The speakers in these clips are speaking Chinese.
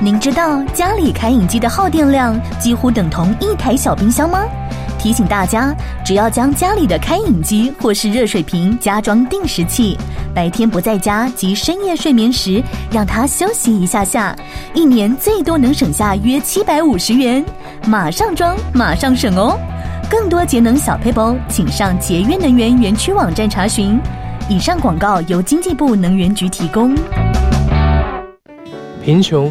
您知道家里开饮机的耗电量几乎等同一台小冰箱吗？提醒大家，只要将家里的开饮机或是热水瓶加装定时器，白天不在家及深夜睡眠时，让它休息一下下，一年最多能省下约七百五十元。马上装，马上省哦！更多节能小配包，请上节约能源园区网站查询。以上广告由经济部能源局提供。贫穷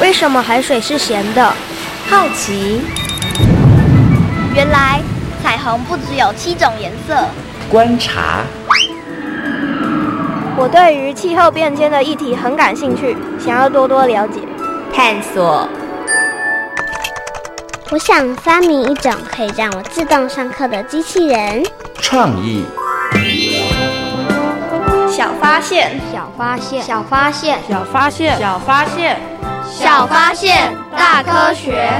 为什么海水是咸的？好奇。原来彩虹不只有七种颜色。观察。我对于气候变迁的议题很感兴趣，想要多多了解。探索。我想发明一种可以让我自动上课的机器人。创意。小发现，小发现，小发现，小发现，小发现。小发现，大科学。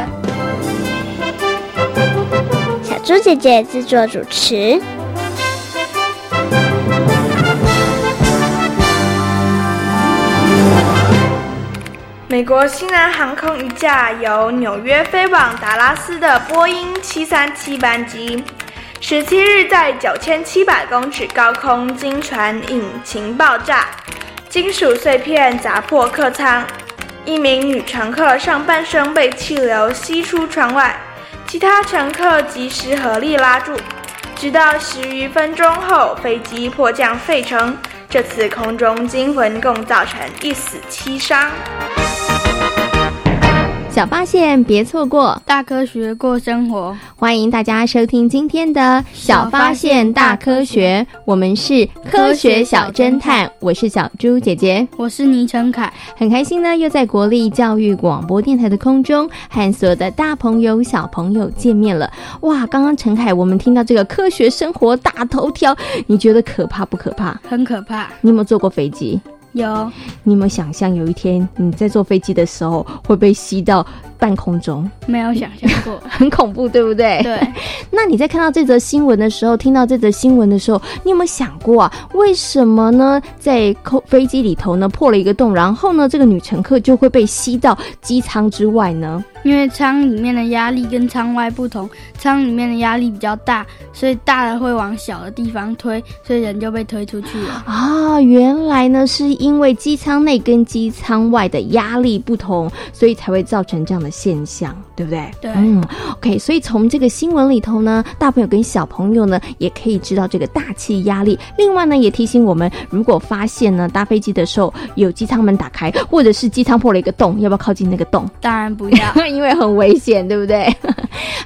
小猪姐姐制作主持。美国西南航空一架由纽约飞往达拉斯的波音七三七班机，十七日在九千七百公尺高空经传引擎爆炸，金属碎片砸破客舱。一名女乘客上半身被气流吸出窗外，其他乘客及时合力拉住。直到十余分钟后，飞机迫降费城。这次空中惊魂共造成一死七伤。小发现，别错过大科学过生活。欢迎大家收听今天的小发现大科学，我们是科学小侦探，我是小猪姐姐，我是倪成凯，很开心呢，又在国立教育广播电台的空中和所有的大朋友小朋友见面了。哇，刚刚陈凯，我们听到这个科学生活大头条，你觉得可怕不可怕？很可怕。你有没有坐过飞机？有，你有没有想象有一天你在坐飞机的时候会被吸到半空中？没有想象过，很恐怖，对不对？对。那你在看到这则新闻的时候，听到这则新闻的时候，你有没有想过啊？为什么呢？在空飞机里头呢破了一个洞，然后呢这个女乘客就会被吸到机舱之外呢？因为舱里面的压力跟舱外不同，舱里面的压力比较大，所以大的会往小的地方推，所以人就被推出去了。啊，原来呢是因为机舱内跟机舱外的压力不同，所以才会造成这样的现象，对不对？对。嗯，OK，所以从这个新闻里头呢，大朋友跟小朋友呢也可以知道这个大气压力。另外呢，也提醒我们，如果发现呢搭飞机的时候有机舱门打开，或者是机舱破了一个洞，要不要靠近那个洞？当然不要。因为很危险，对不对？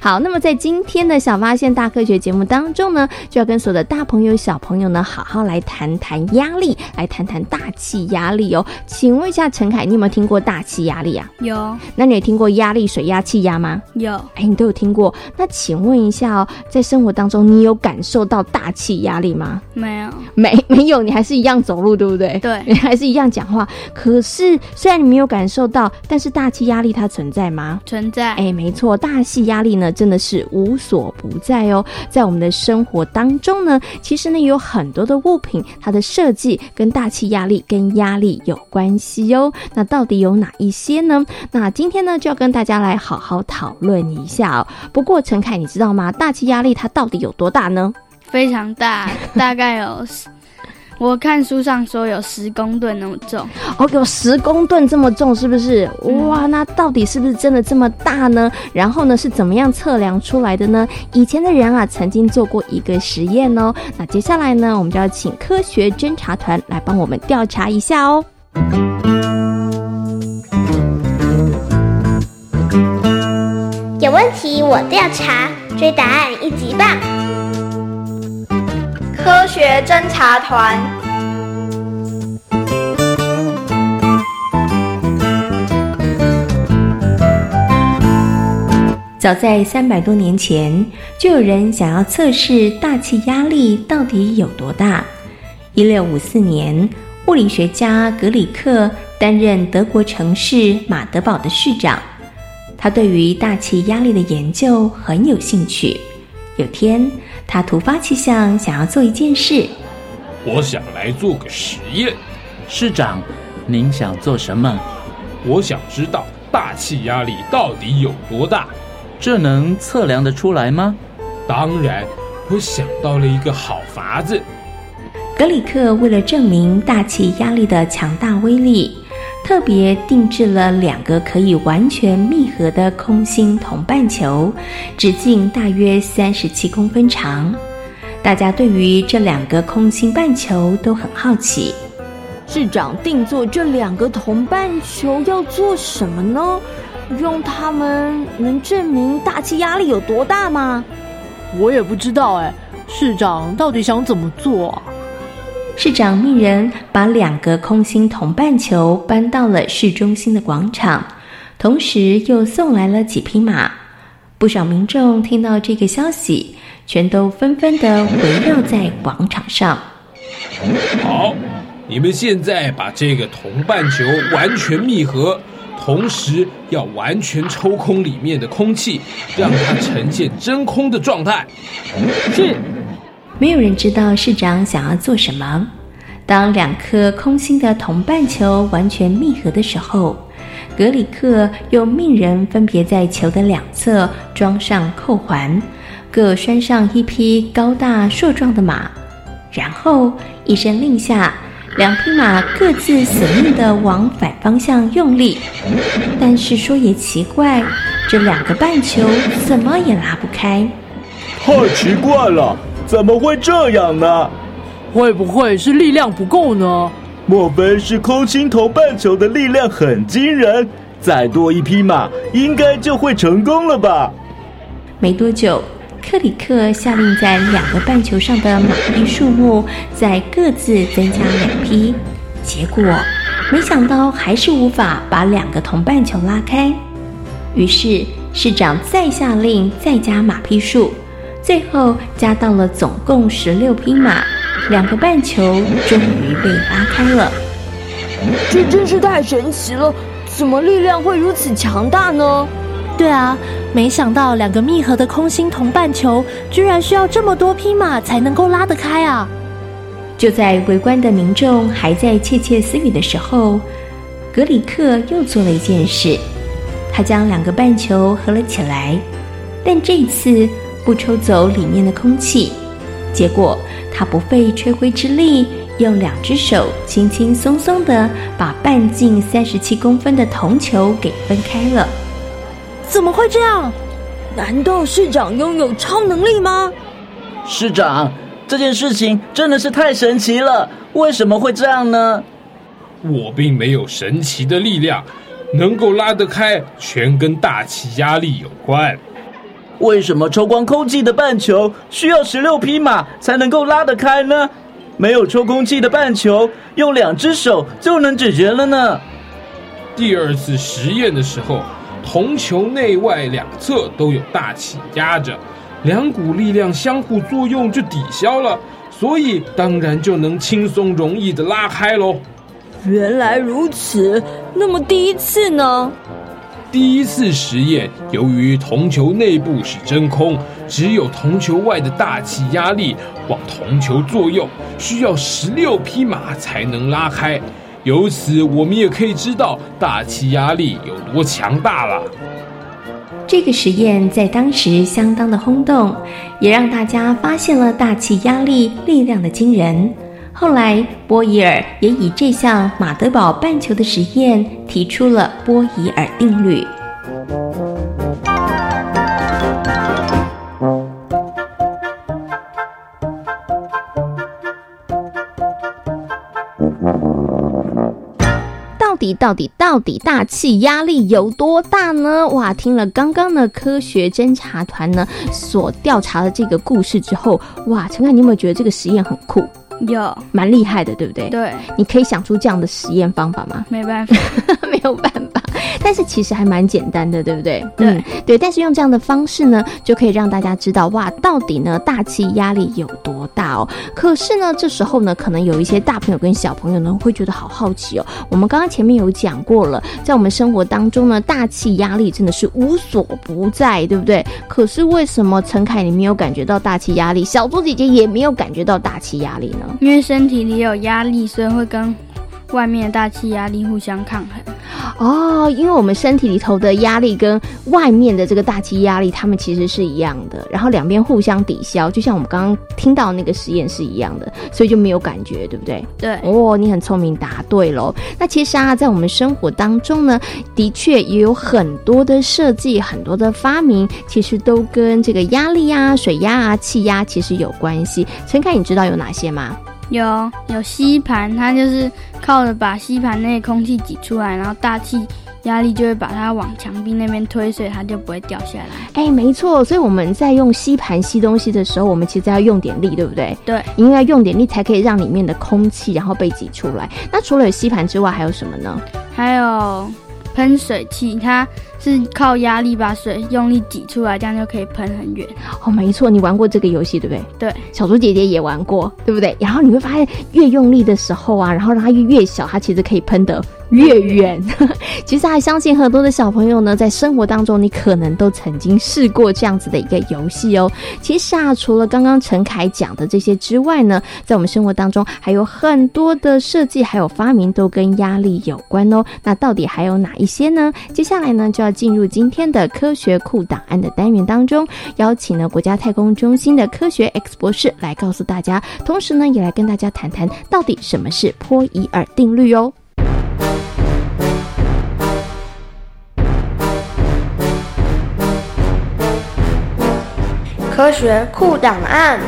好，那么在今天的小发现大科学节目当中呢，就要跟所有的大朋友、小朋友呢，好好来谈谈压力，来谈谈。谈大气压力哦。请问一下陈凯，你有没有听过大气压力啊？有。那你也听过压力水压、气压吗？有。哎，你都有听过。那请问一下哦，在生活当中，你有感受到大气压力吗？没有。没 没有，你还是一样走路，对不对？对。你还是一样讲话。可是虽然你没有感受到，但是大气压力它存在吗？存在。哎，没错，大气压力呢真的是无所不在哦。在我们的生活当中呢，其实呢有很多的物品，它的设计跟大气压力跟压力有关系哦。那到底有哪一些呢？那今天呢就要跟大家来好好讨论一下哦。不过陈凯，你知道吗？大气压力它到底有多大呢？非常大，大概有。我看书上说有十公吨那么重哦，有十公吨这么重，是不是？哇，那到底是不是真的这么大呢？然后呢，是怎么样测量出来的呢？以前的人啊，曾经做过一个实验哦。那接下来呢，我们就要请科学侦查团来帮我们调查一下哦。问题我调查，追答案一级棒。科学侦查团。早在三百多年前，就有人想要测试大气压力到底有多大。一六五四年，物理学家格里克担任德国城市马德堡的市长，他对于大气压力的研究很有兴趣。有天。他突发奇想，想要做一件事。我想来做个实验。市长，您想做什么？我想知道大气压力到底有多大。这能测量得出来吗？当然，我想到了一个好法子。格里克为了证明大气压力的强大威力。特别定制了两个可以完全密合的空心铜半球，直径大约三十七公分长。大家对于这两个空心半球都很好奇。市长定做这两个铜半球要做什么呢？用它们能证明大气压力有多大吗？我也不知道哎，市长到底想怎么做啊？市长命人把两个空心铜半球搬到了市中心的广场，同时又送来了几匹马。不少民众听到这个消息，全都纷纷的围绕在广场上。好，你们现在把这个铜半球完全密合，同时要完全抽空里面的空气，让它呈现真空的状态。是。没有人知道市长想要做什么。当两颗空心的铜半球完全密合的时候，格里克又命人分别在球的两侧装上扣环，各拴上一匹高大硕壮的马，然后一声令下，两匹马各自死命地往反方向用力。但是说也奇怪，这两个半球怎么也拉不开。太奇怪了！怎么会这样呢？会不会是力量不够呢？莫非是空心铜半球的力量很惊人？再多一匹马，应该就会成功了吧？没多久，克里克下令在两个半球上的马匹数目再各自增加两匹，结果没想到还是无法把两个铜半球拉开。于是市长再下令再加马匹数。最后加到了总共十六匹马，两个半球终于被拉开了。这真是太神奇了！怎么力量会如此强大呢？对啊，没想到两个密合的空心铜半球，居然需要这么多匹马才能够拉得开啊！就在围观的民众还在窃窃私语的时候，格里克又做了一件事，他将两个半球合了起来，但这一次。不抽走里面的空气，结果他不费吹灰之力，用两只手轻轻松松的把半径三十七公分的铜球给分开了。怎么会这样？难道市长拥有超能力吗？市长，这件事情真的是太神奇了！为什么会这样呢？我并没有神奇的力量，能够拉得开，全跟大气压力有关。为什么抽光空气的半球需要十六匹马才能够拉得开呢？没有抽空气的半球，用两只手就能解决了呢。第二次实验的时候，铜球内外两侧都有大气压着，两股力量相互作用就抵消了，所以当然就能轻松容易的拉开喽。原来如此，那么第一次呢？第一次实验，由于铜球内部是真空，只有铜球外的大气压力往铜球作用，需要十六匹马才能拉开。由此，我们也可以知道大气压力有多强大了。这个实验在当时相当的轰动，也让大家发现了大气压力力量的惊人。后来，波伊尔也以这项马德堡半球的实验提出了波伊尔定律。到底到底到底大气压力有多大呢？哇，听了刚刚的科学侦查团呢所调查的这个故事之后，哇，陈凯，你有没有觉得这个实验很酷？有，蛮厉害的，对不对？对，你可以想出这样的实验方法吗？没办法，没有办法。但是其实还蛮简单的，对不对？对、嗯，对。但是用这样的方式呢，就可以让大家知道哇，到底呢大气压力有多大哦。可是呢，这时候呢，可能有一些大朋友跟小朋友呢会觉得好好奇哦。我们刚刚前面有讲过了，在我们生活当中呢，大气压力真的是无所不在，对不对？可是为什么陈凯你没有感觉到大气压力，小猪姐姐也没有感觉到大气压力呢？因为身体里有压力，所以会跟外面的大气压力互相抗衡。哦，因为我们身体里头的压力跟外面的这个大气压力，它们其实是一样的，然后两边互相抵消，就像我们刚刚听到那个实验是一样的，所以就没有感觉，对不对？对。哦，你很聪明，答对喽。那其实啊，在我们生活当中呢，的确也有很多的设计，很多的发明，其实都跟这个压力啊、水压啊、气压其实有关系。陈凯，你知道有哪些吗？有有吸盘，它就是靠着把吸盘内空气挤出来，然后大气压力就会把它往墙壁那边推，所以它就不会掉下来。哎，没错，所以我们在用吸盘吸东西的时候，我们其实要用点力，对不对？对，因为要用点力才可以让里面的空气然后被挤出来。那除了有吸盘之外，还有什么呢？还有喷水器，它是靠压力把水用力挤出来，这样就可以喷很远。哦，没错，你玩过这个游戏对不对？对，小猪姐姐也玩过，对不对？然后你会发现，越用力的时候啊，然后让它越越小，它其实可以喷得越远。其实还相信很多的小朋友呢，在生活当中，你可能都曾经试过这样子的一个游戏哦。其实啊，除了刚刚陈凯讲的这些之外呢，在我们生活当中还有很多的设计还有发明都跟压力有关哦。那到底还有哪一些呢？接下来呢，就要进入今天的科学库档案的单元当中，邀请了国家太空中心的科学 X 博士来告诉大家，同时呢，也来跟大家谈谈到底什么是波伊尔定律哦。科学库档案。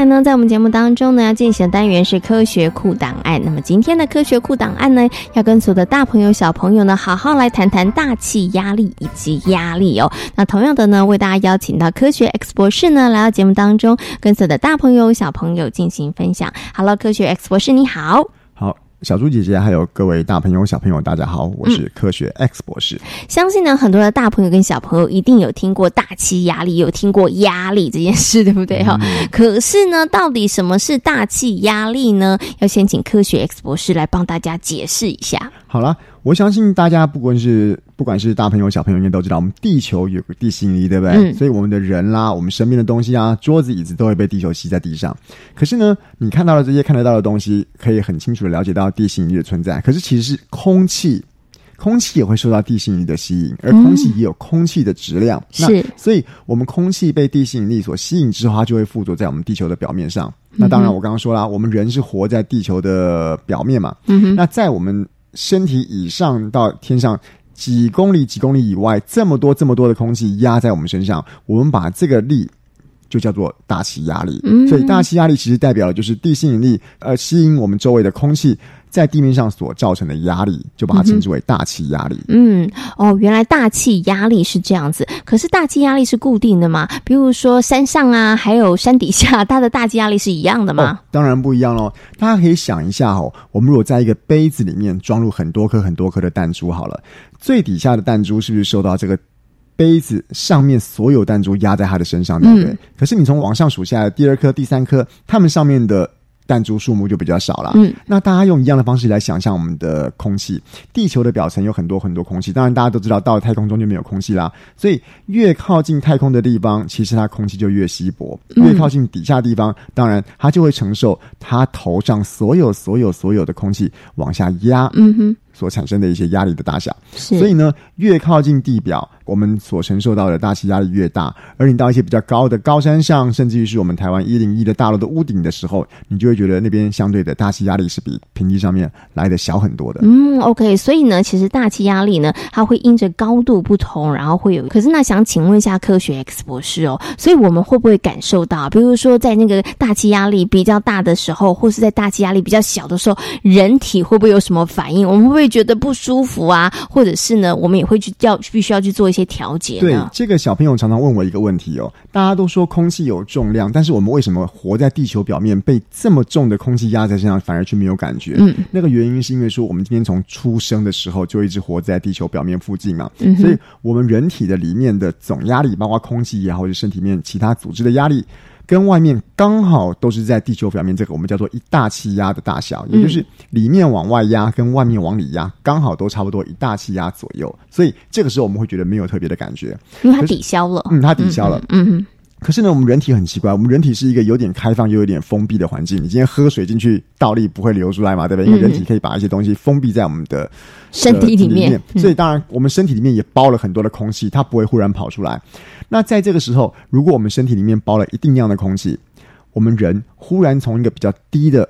来呢，在我们节目当中呢，要进行的单元是科学库档案。那么今天的科学库档案呢，要跟所有的大朋友、小朋友呢，好好来谈谈大气压力以及压力哦。那同样的呢，为大家邀请到科学 X 博士呢，来到节目当中，跟所有的大朋友、小朋友进行分享。Hello，科学 X 博士，你好。好。小猪姐姐，还有各位大朋友、小朋友，大家好，我是科学 X 博士。相信呢，很多的大朋友跟小朋友一定有听过大气压力，有听过压力这件事，对不对？哈、嗯，可是呢，到底什么是大气压力呢？要先请科学 X 博士来帮大家解释一下。好了，我相信大家不管是不管是大朋友小朋友，应该都知道，我们地球有个地心引力，对不对？嗯所以我们的人啦，我们身边的东西啊，桌子、椅子都会被地球吸在地上。可是呢，你看到的这些看得到的东西，可以很清楚的了解到地心引力的存在。可是其实是空气。空气也会受到地心引力的吸引，而空气也有空气的质量。嗯是，所以我们空气被地心引力所吸引之后，它就会附着在我们地球的表面上。那当然，我刚刚说了，我们人是活在地球的表面嘛。嗯哼那在我们身体以上到天上几公里、几公里以外，这么多、这么多的空气压在我们身上，我们把这个力就叫做大气压力。嗯所以大气压力其实代表的就是地心引力，呃，吸引我们周围的空气在地面上所造成的压力，就把它称之为大气压力。嗯，哦，原来大气压力是这样子。可是大气压力是固定的吗？比如说山上啊，还有山底下，它的大气压力是一样的吗？哦，当然不一样喽。大家可以想一下哦，我们如果在一个杯子里面装入很多颗很多颗的弹珠，好了，最底下的弹珠是不是受到这个杯子上面所有弹珠压在他的身上，对不对？嗯可是你从往上数下来，第二颗、第三颗，它们上面的。弹珠数目就比较少了。嗯，那大家用一样的方式来想象我们的空气，地球的表层有很多很多空气，当然大家都知道，到了太空中就没有空气啦。所以越靠近太空的地方，其实它空气就越稀薄；嗯越靠近底下的地方，当然它就会承受它头上所有所有所有的空气往下压。嗯哼。所产生的一些压力的大小，所以呢，越靠近地表，我们所承受到的大气压力越大。而你到一些比较高的高山上，甚至于是我们台湾一零一的大楼的屋顶的时候，你就会觉得那边相对的大气压力是比平地上面来的小很多的。嗯，OK，所以呢，其实大气压力呢，它会因着高度不同，然后会有。可是那想请问一下科学 X 博士哦，所以我们会不会感受到，比如说在那个大气压力比较大的时候，或是在大气压力比较小的时候，人体会不会有什么反应？我们会不会觉得不舒服啊？或者是呢，我们也会去要必须要去做一些调节对呢？这个小朋友常常问我一个问题哦，大家都说空气有重量，但是我们为什么活在地球表面被这么重的空气压在身上，反而却没有感觉？嗯，那个原因是因为说我们今天从出生的时候就一直活在地球表面附近嘛，嗯所以我们人体的里面的总压力，包括空气也好，或者身体里面其他组织的压力。跟外面刚好都是在地球表面，这个我们叫做一大气压的大小，也就是里面往外压跟外面往里压，刚好都差不多一大气压左右。所以这个时候我们会觉得没有特别的感觉，因为它抵消了。嗯，它抵消了。嗯哼。可是呢，我们人体很奇怪，我们人体是一个有点开放又有点封闭的环境。你今天喝水进去，倒立不会流出来嘛，对不对？因为人体可以把一些东西封闭在我们的身体里呃面嗯所以当然我们身体里面也包了很多的空气，它不会忽然跑出来。那在这个时候，如果我们身体里面包了一定量的空气，我们人忽然从一个比较低的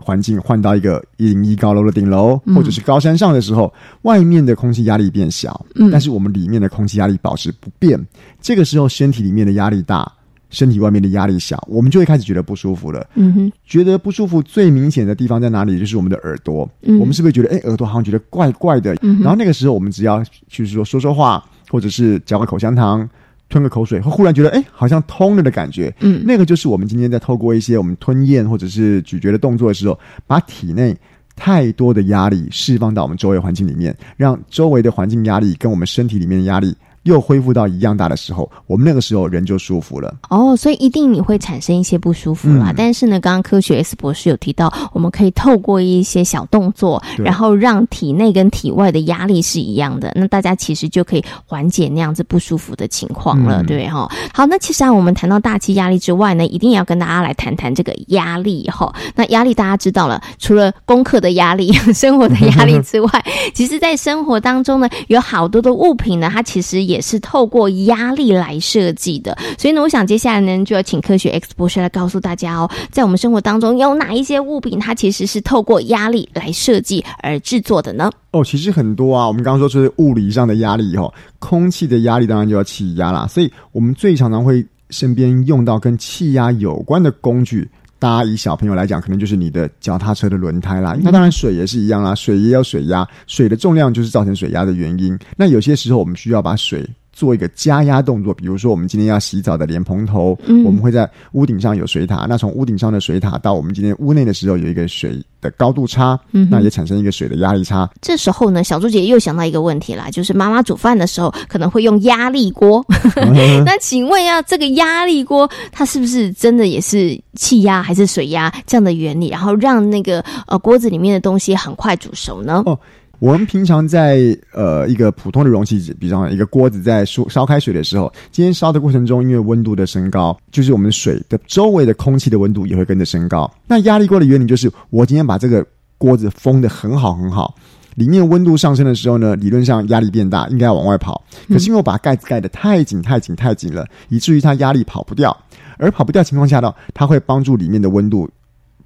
环境换到一个一零一高楼的顶楼，嗯或者是高山上的时候，外面的空气压力变小，嗯但是我们里面的空气压力保持不变。这个时候，身体里面的压力大，身体外面的压力小，我们就会开始觉得不舒服了。嗯哼，觉得不舒服最明显的地方在哪里？就是我们的耳朵。嗯我们是不是觉得，哎、耳朵好像觉得怪怪的？嗯然后那个时候，我们只要就是说说说话，或者是嚼个口香糖。吞个口水，会忽然觉得哎，好像通了的感觉。嗯那个就是我们今天在透过一些我们吞咽或者是咀嚼的动作的时候，把体内太多的压力释放到我们周围环境里面，让周围的环境压力跟我们身体里面的压力又恢复到一样大的时候，我们那个时候人就舒服了。哦，所以一定你会产生一些不舒服啦。嗯但是呢，刚刚科学 S 博士有提到，我们可以透过一些小动作，然后让体内跟体外的压力是一样的，那大家其实就可以缓解那样子不舒服的情况了，嗯对哈。好，那其实啊，我们谈到大气压力之外呢，一定要跟大家来谈谈这个压力哈。那压力大家知道了，除了功课的压力、生活的压力之外，其实在生活当中呢，有好多的物品呢，它其实也是透过压力来设计的。所以呢，我想接下来呢，就要请科学 X 博士来告诉大家哦，在我们生活当中有哪一些物品，它其实是透过压力来设计而制作的呢？哦，其实很多啊。我们刚刚说是物理上的压力哦，空气的压力当然就要气压啦。所以我们最常常会身边用到跟气压有关的工具。大家以小朋友来讲，可能就是你的脚踏车的轮胎啦。那当然水也是一样啦，水也有水压，水的重量就是造成水压的原因。那有些时候我们需要把水做一个加压动作，比如说我们今天要洗澡的莲蓬头，嗯我们会在屋顶上有水塔，那从屋顶上的水塔到我们今天屋内的时候有一个水的高度差，嗯那也产生一个水的压力差。这时候呢，小猪姐又想到一个问题啦，就是妈妈煮饭的时候可能会用压力锅。那请问一下，这个压力锅它是不是真的也是气压还是水压这样的原理，然后让那个呃锅子里面的东西很快煮熟呢？哦，我们平常在呃一个普通的容器，比方一个锅子在烧烧开水的时候，今天烧的过程中，因为温度的升高，就是我们水的周围的空气的温度也会跟着升高。那压力锅的原理就是，我今天把这个锅子封的很好很好。里面温度上升的时候呢，理论上压力变大，应该要往外跑。可是因为我把盖子盖得太紧、太紧、太紧了，以至于它压力跑不掉。而跑不掉情况下呢，它会帮助里面的温度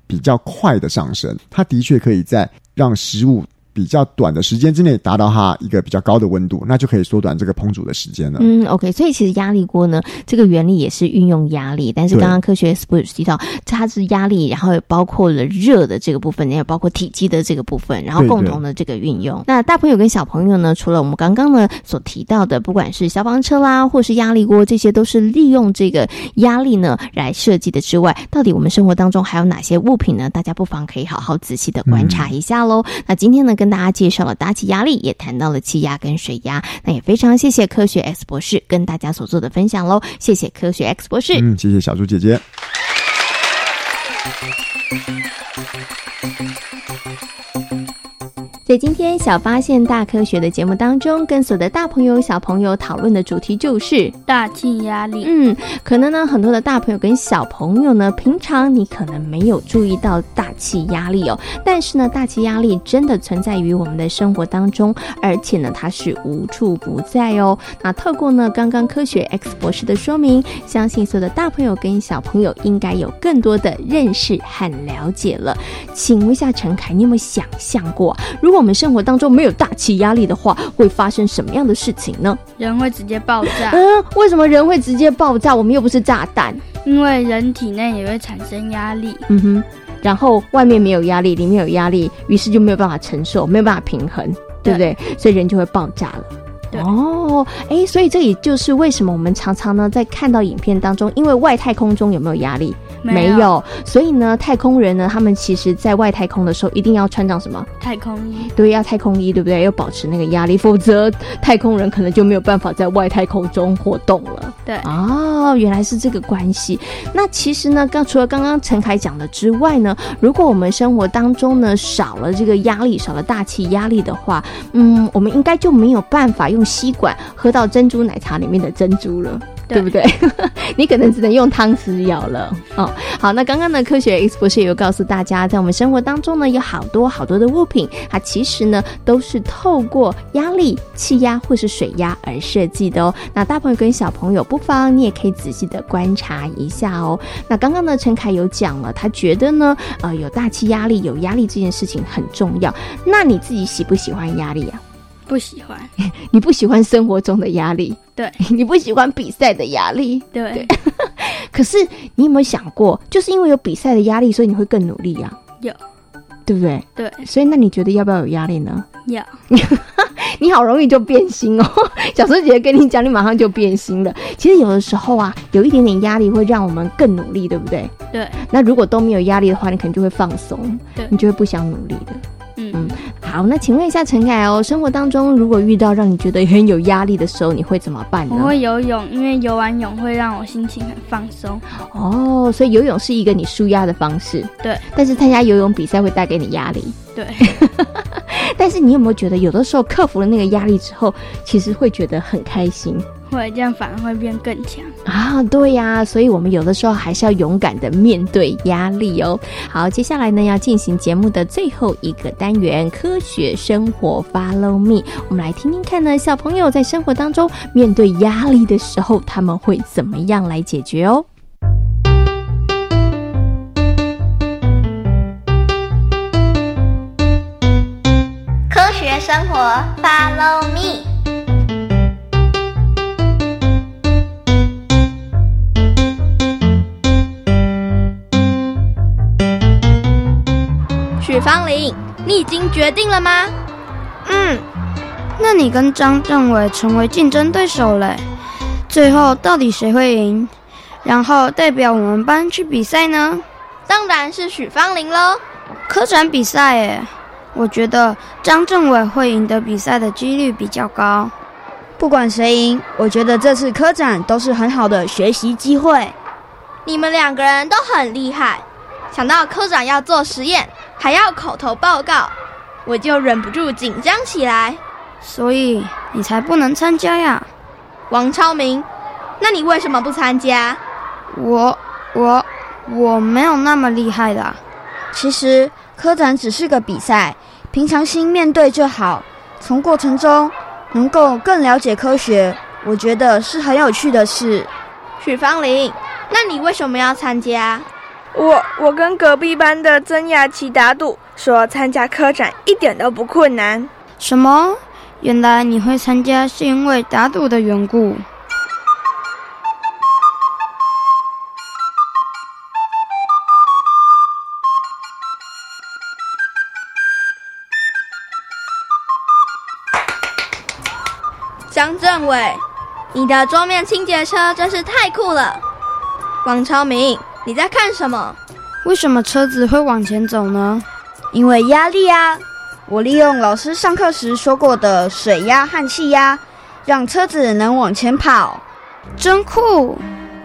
比较快的上升。它的确可以在让食物比较短的时间之内达到它一个比较高的温度，那就可以缩短这个烹煮的时间了。嗯，OK，所以其实压力锅呢，这个原理也是运用压力，但是刚刚科学 Sports 提到它是压力，然后也包括了热的这个部分，也包括体积的这个部分，然后共同的这个运用。那大朋友跟小朋友呢，除了我们刚刚呢所提到的，不管是消防车啦，或是压力锅，这些都是利用这个压力呢来设计的之外，到底我们生活当中还有哪些物品呢？大家不妨可以好好仔细的观察一下喽。那今天呢，跟大家介绍了大气压力，也谈到了气压跟水压。那也非常谢谢科学 X 博士跟大家所做的分享喽，谢谢科学 X 博士。嗯，谢谢小猪姐姐。在今天小发现大科学的节目当中，跟所有的大朋友小朋友讨论的主题就是大气压力。嗯，可能呢很多的大朋友跟小朋友呢，平常你可能没有注意到大气压力哦，但是呢，大气压力真的存在于我们的生活当中，而且呢，它是无处不在哦。那透过呢刚刚科学 X 博士的说明，相信所有的大朋友跟小朋友应该有更多的认识和了解了。请问一下陈凯，你有没有想象过，如果我们生活当中没有大气压力的话，会发生什么样的事情呢？人会直接爆炸。嗯，为什么人会直接爆炸？我们又不是炸弹。因为人体内也会产生压力。嗯哼，然后外面没有压力，里面有压力，于是就没有办法承受，没有办法平衡，对不对？所以人就会爆炸了。哦，哎，所以这也就是为什么我们常常呢在看到影片当中，因为外太空中有没有压力？没有，所以呢，太空人呢，他们其实在外太空的时候一定要穿上什么？太空衣。对，要太空衣，对不对？要保持那个压力，否则太空人可能就没有办法在外太空中活动了。对，哦，原来是这个关系。那其实呢，刚除了刚刚陈凯讲的之外呢，如果我们生活当中呢少了这个压力，少了大气压力的话，嗯，我们应该就没有办法用吸管喝到珍珠奶茶里面的珍珠了。对不对？你可能只能用汤匙舀了哦。好，那刚刚呢，科学 X 博士也有告诉大家，在我们生活当中呢，有好多好多的物品，它其实呢都是透过压力、气压或是水压而设计的哦。那大朋友跟小朋友不妨你也可以仔细的观察一下哦。那刚刚呢，陈凯有讲了，他觉得呢，呃，有大气压力、有压力这件事情很重要。那你自己喜不喜欢压力啊？不喜欢，你不喜欢生活中的压力，对，你不喜欢比赛的压力，对。可是你有没有想过，就是因为有比赛的压力，所以你会更努力呀？有，对不对？对。所以那你觉得要不要有压力呢？要。你好容易就变心哦，小时候姐姐跟你讲，你马上就变心了。其实有的时候啊，有一点点压力会让我们更努力，对不对？对。那如果都没有压力的话，你可能就会放松，对，你就会不想努力的。嗯，好，那请问一下陈凯哦，生活当中如果遇到让你觉得很有压力的时候，你会怎么办呢？我会游泳，因为游完泳会让我心情很放松。哦，所以游泳是一个你舒压的方式。对，但是参加游泳比赛会带给你压力。对，但是你有没有觉得，有的时候克服了那个压力之后，其实会觉得很开心？会，这样反而会变更强啊！对呀，所以我们有的时候还是要勇敢的面对压力哦。好，接下来呢，要进行节目的最后一个单元——科学生活，Follow me。我们来听听看呢，小朋友在生活当中面对压力的时候，他们会怎么样来解决哦？科学生活，Follow me。许芳玲，你已经决定了吗？嗯，那你跟张政委成为竞争对手嘞。最后到底谁会赢？然后代表我们班去比赛呢？当然是许芳玲喽。科展比赛诶，我觉得张政委会赢得比赛的几率比较高。不管谁赢，我觉得这次科展都是很好的学习机会。你们两个人都很厉害，想到科长要做实验。还要口头报告，我就忍不住紧张起来。所以你才不能参加呀，王超明。那你为什么不参加？我我我没有那么厉害的。其实科展只是个比赛，平常心面对就好。从过程中能够更了解科学，我觉得是很有趣的事。许芳玲，那你为什么要参加？我我跟隔壁班的曾雅琪打赌，说参加科展一点都不困难。什么？原来你会参加是因为打赌的缘故？张政委，你的桌面清洁车真是太酷了。王超明，你在看什么？为什么车子会往前走呢？因为压力啊！我利用老师上课时说过的水压和气压，让车子能往前跑，真酷！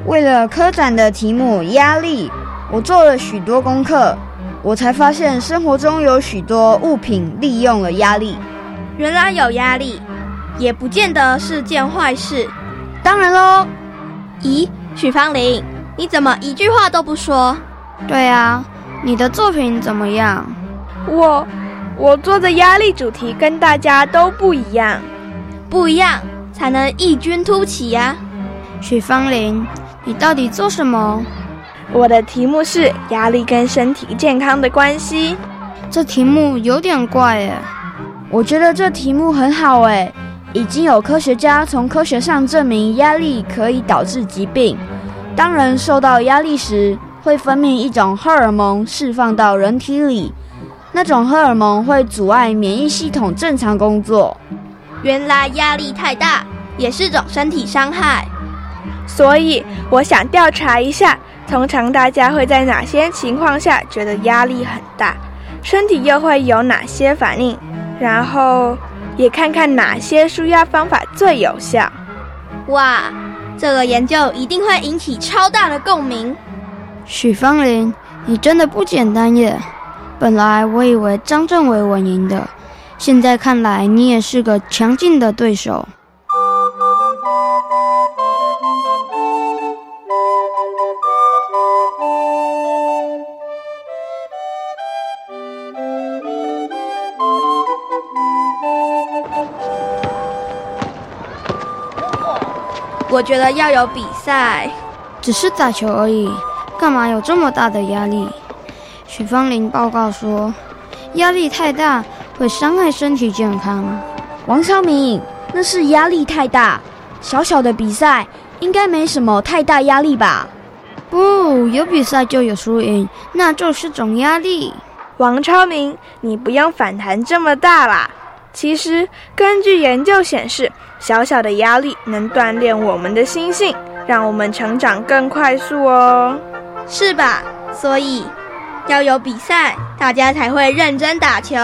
为了科展的题目压力，我做了许多功课，我才发现生活中有许多物品利用了压力。原来有压力。也不见得是件坏事，当然喽。咦，许芳玲，你怎么一句话都不说？对啊，你的作品怎么样？我，我做的压力主题跟大家都不一样，不一样才能异军突起呀。许芳林，你到底做什么？我的题目是压力跟身体健康的关系。这题目有点怪耶。我觉得这题目很好哎。已经有科学家从科学上证明压力可以导致疾病。当人受到压力时，会分泌一种荷尔蒙释放到人体里，那种荷尔蒙会阻碍免疫系统正常工作。原来压力太大也是种身体伤害，所以我想调查一下，通常大家会在哪些情况下觉得压力很大，身体又会有哪些反应，然后。也看看哪些舒压方法最有效。哇，这个研究一定会引起超大的共鸣。许芳林，你真的不简单耶！本来我以为张政委稳赢的，现在看来你也是个强劲的对手。觉得要有比赛，只是打球而已，干嘛有这么大的压力？许芳玲报告说，压力太大会伤害身体健康。王超明，那是压力太大，小小的比赛应该没什么太大压力吧？不，有比赛就有输赢，那就是种压力。王超明，你不用反弹这么大啦。其实，根据研究显示，小小的压力能锻炼我们的心性，让我们成长更快速哦，是吧？所以要有比赛，大家才会认真打球。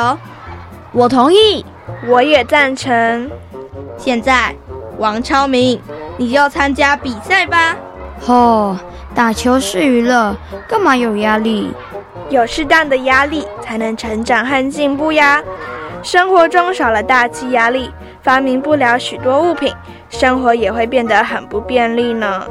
我同意，我也赞成。现在，王超明，你就参加比赛吧。哦，打球是娱乐，干嘛有压力？有适当的压力，才能成长和进步呀。生活中少了大气压力，发明不了许多物品，生活也会变得很不便利呢。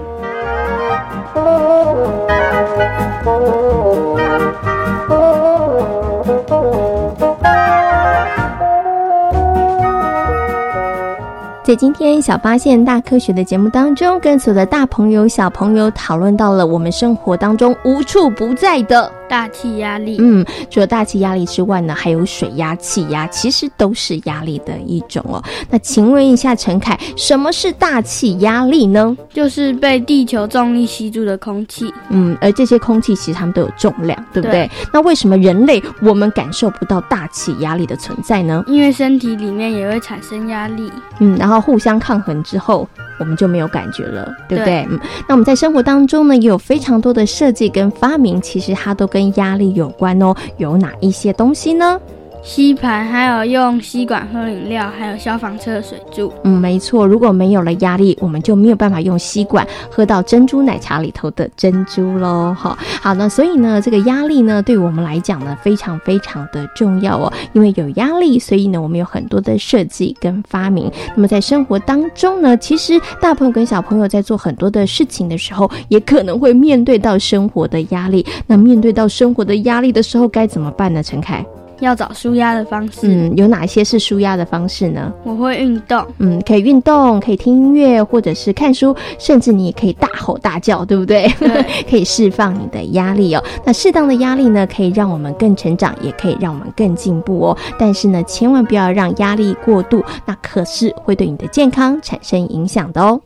在今天小发现大科学的节目当中，跟所有的大朋友、小朋友讨论到了我们生活当中无处不在的大气压力。嗯，除了大气压力之外呢，还有水压、气压，其实都是压力的一种哦。那请问一下陈凯，什么是大气压力呢？就是被地球重力吸住的空气。嗯，而这些空气其实它们都有重量，对不对？那为什么人类我们感受不到大气压力的存在呢？因为身体里面也会产生压力。嗯，然后。然后互相抗衡之后，我们就没有感觉了，对不对？嗯，那我们在生活当中呢，也有非常多的设计跟发明，其实它都跟压力有关哦。有哪一些东西呢？吸盘，还有用吸管喝饮料，还有消防车的水柱。嗯，没错。如果没有了压力，我们就没有办法用吸管喝到珍珠奶茶里头的珍珠喽。哈，好，那所以呢，这个压力呢，对我们来讲呢，非常非常的重要哦。因为有压力，所以呢，我们有很多的设计跟发明。那么在生活当中呢，其实大朋友跟小朋友在做很多的事情的时候，也可能会面对到生活的压力。那面对到生活的压力的时候，该怎么办呢？陈凯？要找舒压的方式。嗯，有哪些是舒压的方式呢？我会运动。嗯，可以运动，可以听音乐，或者是看书，甚至你也可以大吼大叫，对不对？对，可以释放你的压力哦。那适当的压力呢，可以让我们更成长，也可以让我们更进步哦。但是呢，千万不要让压力过度，那可是会对你的健康产生影响的哦。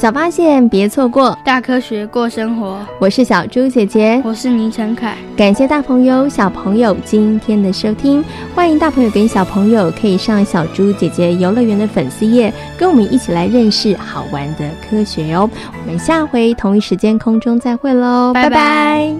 小发现，别错过大科学过生活。我是小猪姐姐，我是倪晨凯。感谢大朋友、小朋友今天的收听，欢迎大朋友跟小朋友可以上小猪姐姐游乐园的粉丝页，跟我们一起来认识好玩的科学哦。我们下回同一时间空中再会喽，拜拜。